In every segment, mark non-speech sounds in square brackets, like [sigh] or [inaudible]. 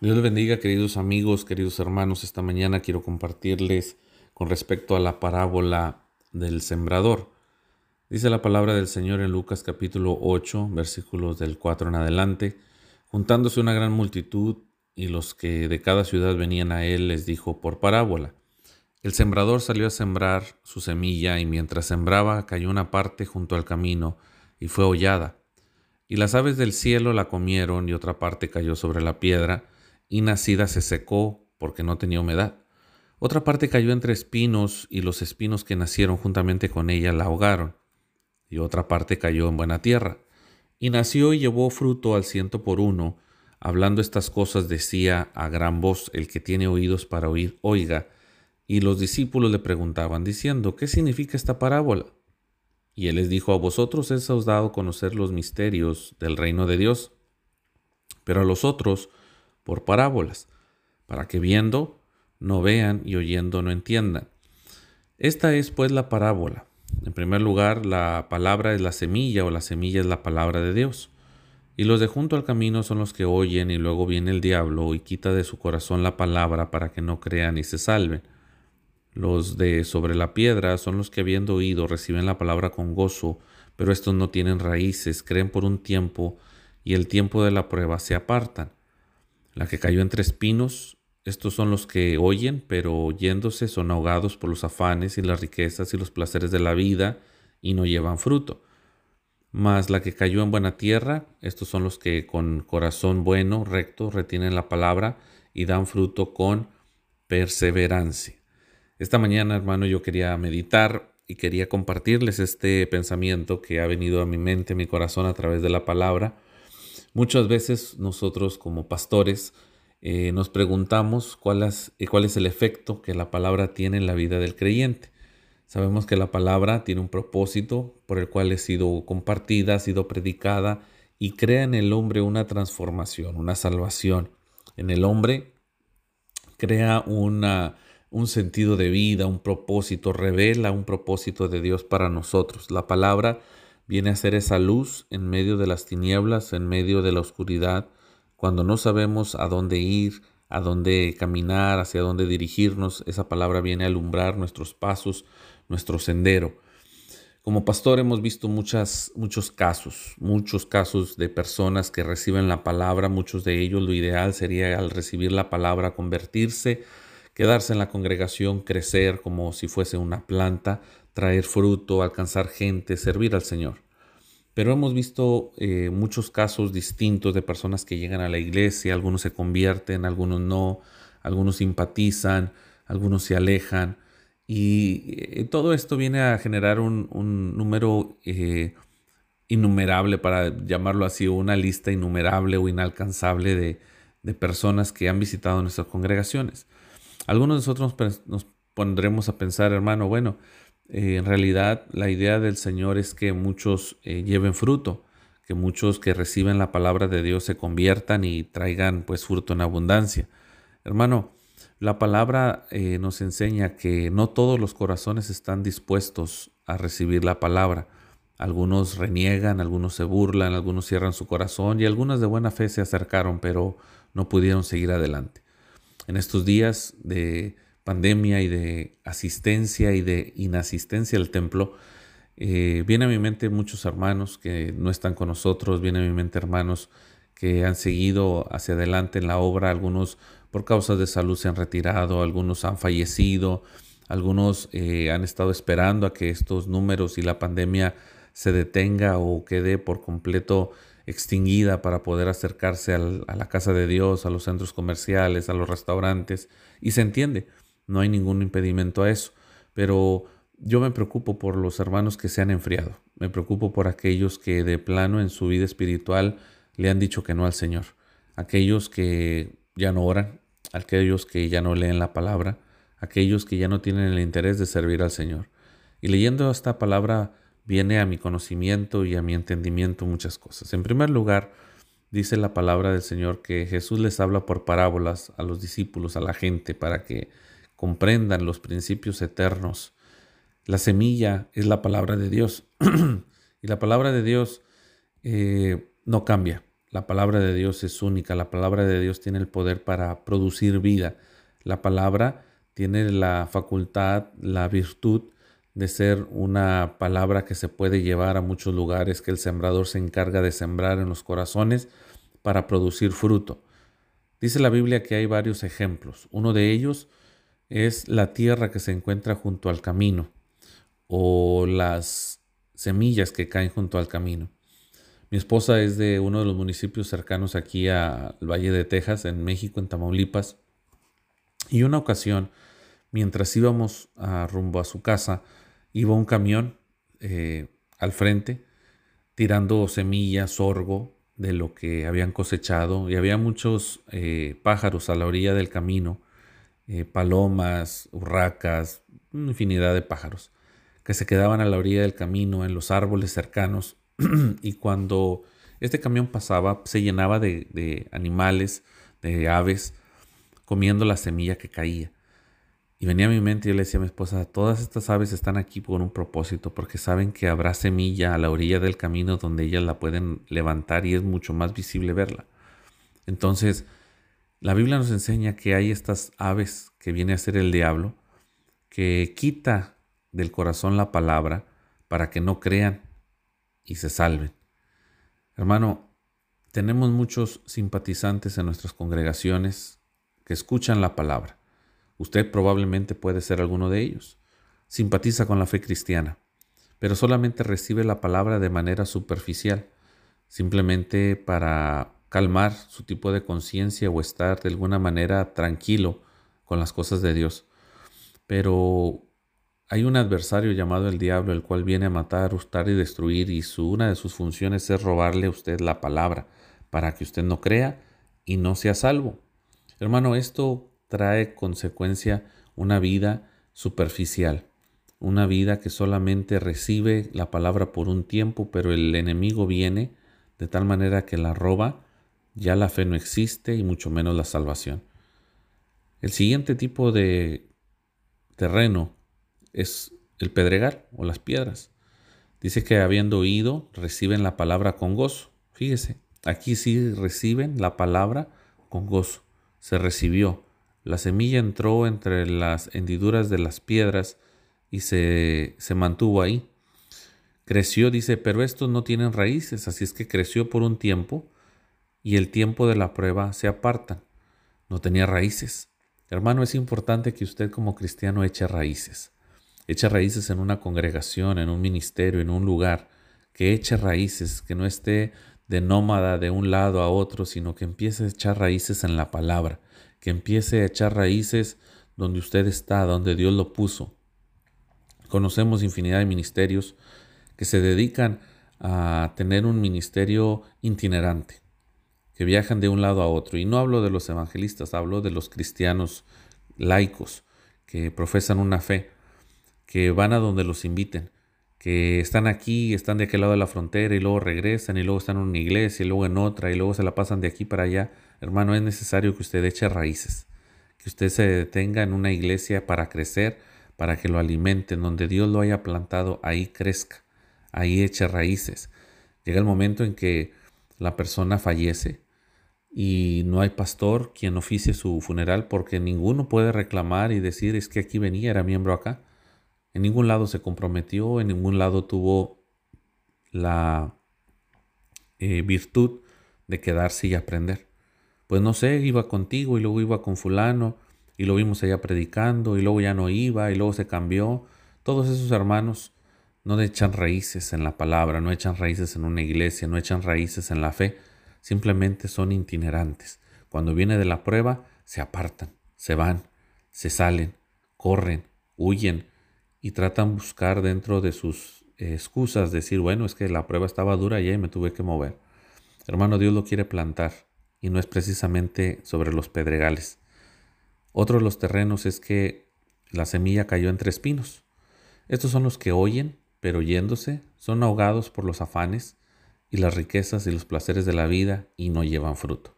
Dios les bendiga, queridos amigos, queridos hermanos. Esta mañana quiero compartirles con respecto a la parábola del sembrador. Dice la palabra del Señor en Lucas capítulo 8, versículos del 4 en adelante. Juntándose una gran multitud y los que de cada ciudad venían a él les dijo por parábola. El sembrador salió a sembrar su semilla y mientras sembraba cayó una parte junto al camino y fue hollada. Y las aves del cielo la comieron y otra parte cayó sobre la piedra y nacida se secó porque no tenía humedad. Otra parte cayó entre espinos y los espinos que nacieron juntamente con ella la ahogaron. Y otra parte cayó en buena tierra. Y nació y llevó fruto al ciento por uno. Hablando estas cosas decía a gran voz, el que tiene oídos para oír, oiga. Y los discípulos le preguntaban, diciendo, ¿qué significa esta parábola? Y él les dijo, a vosotros es os dado conocer los misterios del reino de Dios, pero a los otros por parábolas, para que viendo no vean y oyendo no entiendan. Esta es pues la parábola. En primer lugar, la palabra es la semilla o la semilla es la palabra de Dios. Y los de junto al camino son los que oyen y luego viene el diablo y quita de su corazón la palabra para que no crean y se salven. Los de sobre la piedra son los que habiendo oído reciben la palabra con gozo, pero estos no tienen raíces, creen por un tiempo y el tiempo de la prueba se apartan. La que cayó entre espinos, estos son los que oyen, pero oyéndose son ahogados por los afanes y las riquezas y los placeres de la vida y no llevan fruto. Mas la que cayó en buena tierra, estos son los que con corazón bueno, recto, retienen la palabra y dan fruto con perseverancia. Esta mañana, hermano, yo quería meditar y quería compartirles este pensamiento que ha venido a mi mente, a mi corazón a través de la palabra Muchas veces nosotros como pastores eh, nos preguntamos cuál es, eh, cuál es el efecto que la palabra tiene en la vida del creyente. Sabemos que la palabra tiene un propósito por el cual ha sido compartida, ha sido predicada y crea en el hombre una transformación, una salvación. En el hombre crea una, un sentido de vida, un propósito, revela un propósito de Dios para nosotros. La palabra viene a ser esa luz en medio de las tinieblas, en medio de la oscuridad, cuando no sabemos a dónde ir, a dónde caminar, hacia dónde dirigirnos, esa palabra viene a alumbrar nuestros pasos, nuestro sendero. Como pastor hemos visto muchas, muchos casos, muchos casos de personas que reciben la palabra, muchos de ellos lo ideal sería al recibir la palabra convertirse, quedarse en la congregación, crecer como si fuese una planta, traer fruto, alcanzar gente, servir al Señor. Pero hemos visto eh, muchos casos distintos de personas que llegan a la iglesia, algunos se convierten, algunos no, algunos simpatizan, algunos se alejan. Y eh, todo esto viene a generar un, número eh, innumerable, para llamarlo así, una lista innumerable o inalcanzable de, de personas que han visitado nuestras congregaciones. Algunos de nosotros nos pondremos a pensar, hermano, bueno, eh, en realidad la idea del Señor es que muchos eh, lleven fruto, que muchos que reciben la palabra de Dios se conviertan y traigan pues fruto en abundancia. Hermano, la palabra eh, nos enseña que no todos los corazones están dispuestos a recibir la palabra. Algunos reniegan, algunos se burlan, algunos cierran su corazón y algunos de buena fe se acercaron, pero no pudieron seguir adelante. En estos días de pandemia y de asistencia y de inasistencia al templo, eh, viene a mi mente muchos hermanos que no están con nosotros, viene a mi mente hermanos que han seguido hacia adelante en la obra, algunos por causas de salud se han retirado, algunos han fallecido, algunos eh, han estado esperando a que estos números y la pandemia se detenga o quede por completo extinguida para poder acercarse a la casa de Dios, a los centros comerciales, a los restaurantes, y se entiende no hay ningún impedimento a eso, pero yo me preocupo por los hermanos que se han enfriado, me preocupo por aquellos que de plano en su vida espiritual le han dicho que no al Señor, aquellos que ya no oran, aquellos que ya no leen la palabra, aquellos que ya no tienen el interés de servir al Señor. Y leyendo esta palabra viene a mi conocimiento y a mi entendimiento muchas cosas. En primer lugar, dice la palabra del Señor que Jesús les habla por parábolas a los discípulos, a la gente, para que comprendan los principios eternos. La semilla es la palabra de Dios [clears throat] y la palabra de Dios eh, no cambia. la palabra de Dios es única, la palabra de Dios tiene el poder para producir vida. La palabra tiene la facultad, la virtud de ser una palabra que se puede llevar a muchos lugares, que el sembrador se encarga de sembrar en los corazones para producir fruto. Dice la Biblia que hay varios ejemplos. Uno de ellos es la tierra que se encuentra junto al camino o las semillas que caen junto al camino. Mi esposa es de uno de los municipios cercanos aquí al Valle de Texas, en México, en Tamaulipas. Y una ocasión, mientras íbamos a rumbo a su casa, iba un camión eh, al frente tirando semillas, sorgo de lo que habían cosechado y había muchos eh, pájaros a la orilla del camino, eh, palomas, urracas, infinidad de pájaros que se quedaban a la orilla del camino, en los árboles cercanos, [clears throat] y cuando este camión pasaba se llenaba de, animales, de aves, comiendo la semilla que caía. Y venía a mi mente y yo le decía a mi esposa, todas estas aves están aquí por un propósito, porque saben que habrá semilla a la orilla del camino donde ellas la pueden levantar y es mucho más visible verla. Entonces, la Biblia nos enseña que hay estas aves que viene a ser el diablo, que quita del corazón la palabra para que no crean y se salven. Hermano, tenemos muchos simpatizantes en nuestras congregaciones que escuchan la palabra. Usted probablemente puede ser alguno de ellos. Simpatiza con la fe cristiana, pero solamente recibe la palabra de manera superficial, simplemente para calmar su tipo de conciencia o estar de alguna manera tranquilo con las cosas de Dios. Pero hay un adversario llamado el diablo, el cual viene a matar, hurtar y destruir, y su, una de sus funciones es robarle a usted la palabra, para que usted no crea y no sea salvo. Hermano, esto trae consecuencia una vida superficial, una vida que solamente recibe la palabra por un tiempo, pero el enemigo viene de tal manera que la roba, ya la fe no existe y mucho menos la salvación. El siguiente tipo de terreno es el pedregal o las piedras. Dice que habiendo oído, reciben la palabra con gozo. Fíjese, aquí sí reciben la palabra con gozo. Se recibió. La semilla entró entre las hendiduras de las piedras y se, se mantuvo ahí. Creció, dice, pero estos no tienen raíces, así es que creció por un tiempo y el tiempo de la prueba se apartan. No tenía raíces. Hermano, es importante que usted como cristiano eche raíces eche raíces en una congregación, en un ministerio, en un lugar, que eche raíces, que no esté de nómada de un lado a otro, sino que empiece a echar raíces en la palabra, que empiece a echar raíces donde usted está, donde Dios lo puso. Conocemos infinidad de ministerios que se dedican a tener un ministerio itinerante, que viajan de un lado a otro. Y no hablo de los evangelistas, hablo de los cristianos laicos que profesan una fe que van a donde los inviten, que están aquí, están de aquel lado de la frontera y luego regresan y luego están en una iglesia y luego en otra y luego se la pasan de aquí para allá. Hermano, es necesario que usted eche raíces, que usted se detenga en una iglesia para crecer, para que lo alimenten, donde Dios lo haya plantado, ahí crezca, ahí eche raíces. Llega el momento en que la persona fallece y no hay pastor quien oficie su funeral porque ninguno puede reclamar y decir es que aquí venía, era miembro acá. En ningún lado se comprometió, en ningún lado tuvo la eh, virtud de quedarse y aprender. Pues no sé, iba contigo y luego iba con fulano y lo vimos allá predicando y luego ya no iba y luego se cambió. Todos esos hermanos no echan raíces en la palabra, no echan raíces en una iglesia, no echan raíces en la fe, simplemente son itinerantes. Cuando viene de la prueba, se apartan, se van, se salen, corren, huyen, y tratan buscar dentro de sus excusas, decir, bueno, es que la prueba estaba dura y me tuve que mover. Hermano, Dios lo quiere plantar y no es precisamente sobre los pedregales. Otro de los terrenos es que la semilla cayó entre espinos. Estos son los que oyen, pero yéndose, son ahogados por los afanes y las riquezas y los placeres de la vida y no llevan fruto.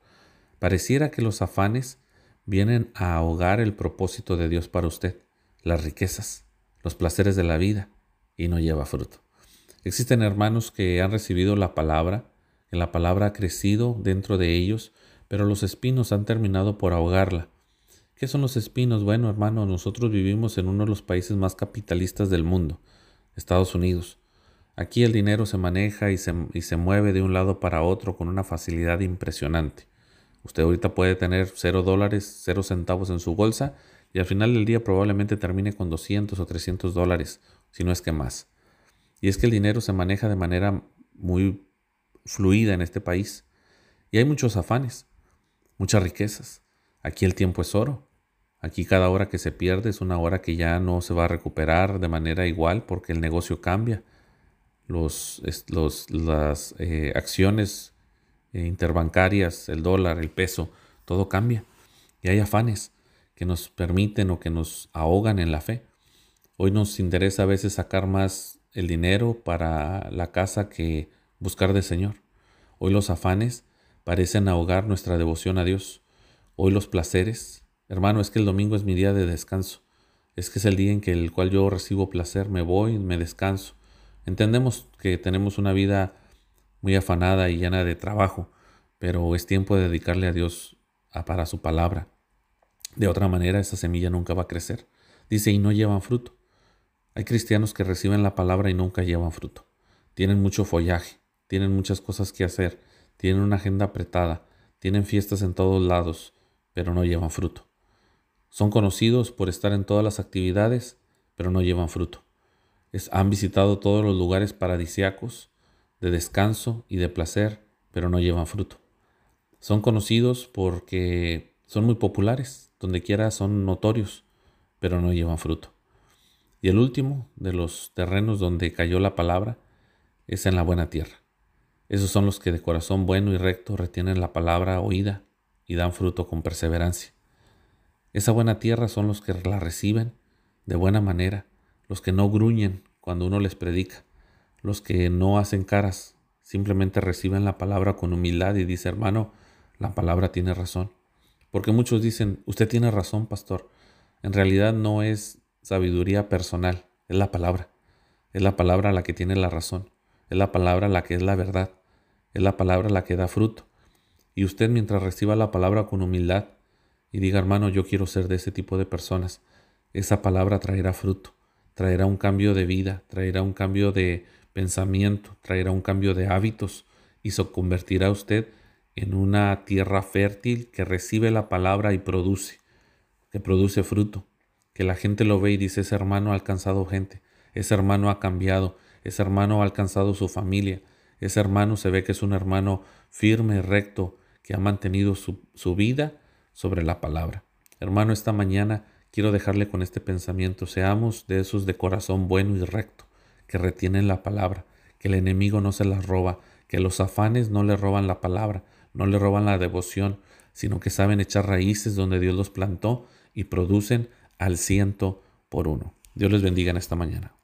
Pareciera que los afanes vienen a ahogar el propósito de Dios para usted, las riquezas, los placeres de la vida y no lleva fruto. Existen hermanos que han recibido la palabra, que la palabra ha crecido dentro de ellos, pero los espinos han terminado por ahogarla. ¿Qué son los espinos? Bueno, hermano, nosotros vivimos en uno de los países más capitalistas del mundo, Estados Unidos. Aquí el dinero se maneja y se, y se mueve de un lado para otro con una facilidad impresionante. Usted ahorita puede tener cero dólares, cero centavos en su bolsa y al final del día probablemente termine con 200 o 300 dólares, si no es que más. Y es que el dinero se maneja de manera muy fluida en este país. Y hay muchos afanes, muchas riquezas. Aquí el tiempo es oro. Aquí cada hora que se pierde es una hora que ya no se va a recuperar de manera igual porque el negocio cambia. Los, los, las eh, acciones eh, interbancarias, el dólar, el peso, todo cambia. Y hay afanes que nos permiten o que nos ahogan en la fe. Hoy nos interesa a veces sacar más el dinero para la casa que buscar del Señor. Hoy los afanes parecen ahogar nuestra devoción a Dios. Hoy los placeres, hermano, es que el domingo es mi día de descanso. Es que es el día en que el cual yo recibo placer, me voy, me descanso. Entendemos que tenemos una vida muy afanada y llena de trabajo, pero es tiempo de dedicarle a Dios para su palabra. De otra manera, esa semilla nunca va a crecer. Dice, y no llevan fruto. Hay cristianos que reciben la palabra y nunca llevan fruto. Tienen mucho follaje, tienen muchas cosas que hacer, tienen una agenda apretada, tienen fiestas en todos lados, pero no llevan fruto. Son conocidos por estar en todas las actividades, pero no llevan fruto. Han visitado todos los lugares paradisiacos, de descanso y de placer, pero no llevan fruto. Son conocidos porque son muy populares, donde quiera son notorios, pero no llevan fruto. Y el último de los terrenos donde cayó la palabra es en la buena tierra. Esos son los que de corazón bueno y recto retienen la palabra oída y dan fruto con perseverancia. Esa buena tierra son los que la reciben de buena manera, los que no gruñen cuando uno les predica, los que no hacen caras, simplemente reciben la palabra con humildad y dice, hermano, la palabra tiene razón. Porque muchos dicen, usted tiene razón, pastor. En realidad no es sabiduría personal, es la palabra. Es la palabra la que tiene la razón. Es la palabra la que es la verdad. Es la palabra la que da fruto. Y usted mientras reciba la palabra con humildad y diga, hermano, yo quiero ser de ese tipo de personas, esa palabra traerá fruto, traerá un cambio de vida, traerá un cambio de pensamiento, traerá un cambio de hábitos y se convertirá usted en una tierra fértil que recibe la palabra y produce, que produce fruto, que la gente lo ve y dice, ese hermano ha alcanzado gente, ese hermano ha cambiado, ese hermano ha alcanzado su familia, ese hermano se ve que es un hermano firme, recto, que ha mantenido su, su vida sobre la palabra. Hermano, esta mañana quiero dejarle con este pensamiento, seamos de esos de corazón bueno y recto que retienen la palabra, que el enemigo no se las roba, que los afanes no le roban la palabra, no le roban la devoción, sino que saben echar raíces donde Dios los plantó y producen al ciento por uno. Dios les bendiga en esta mañana.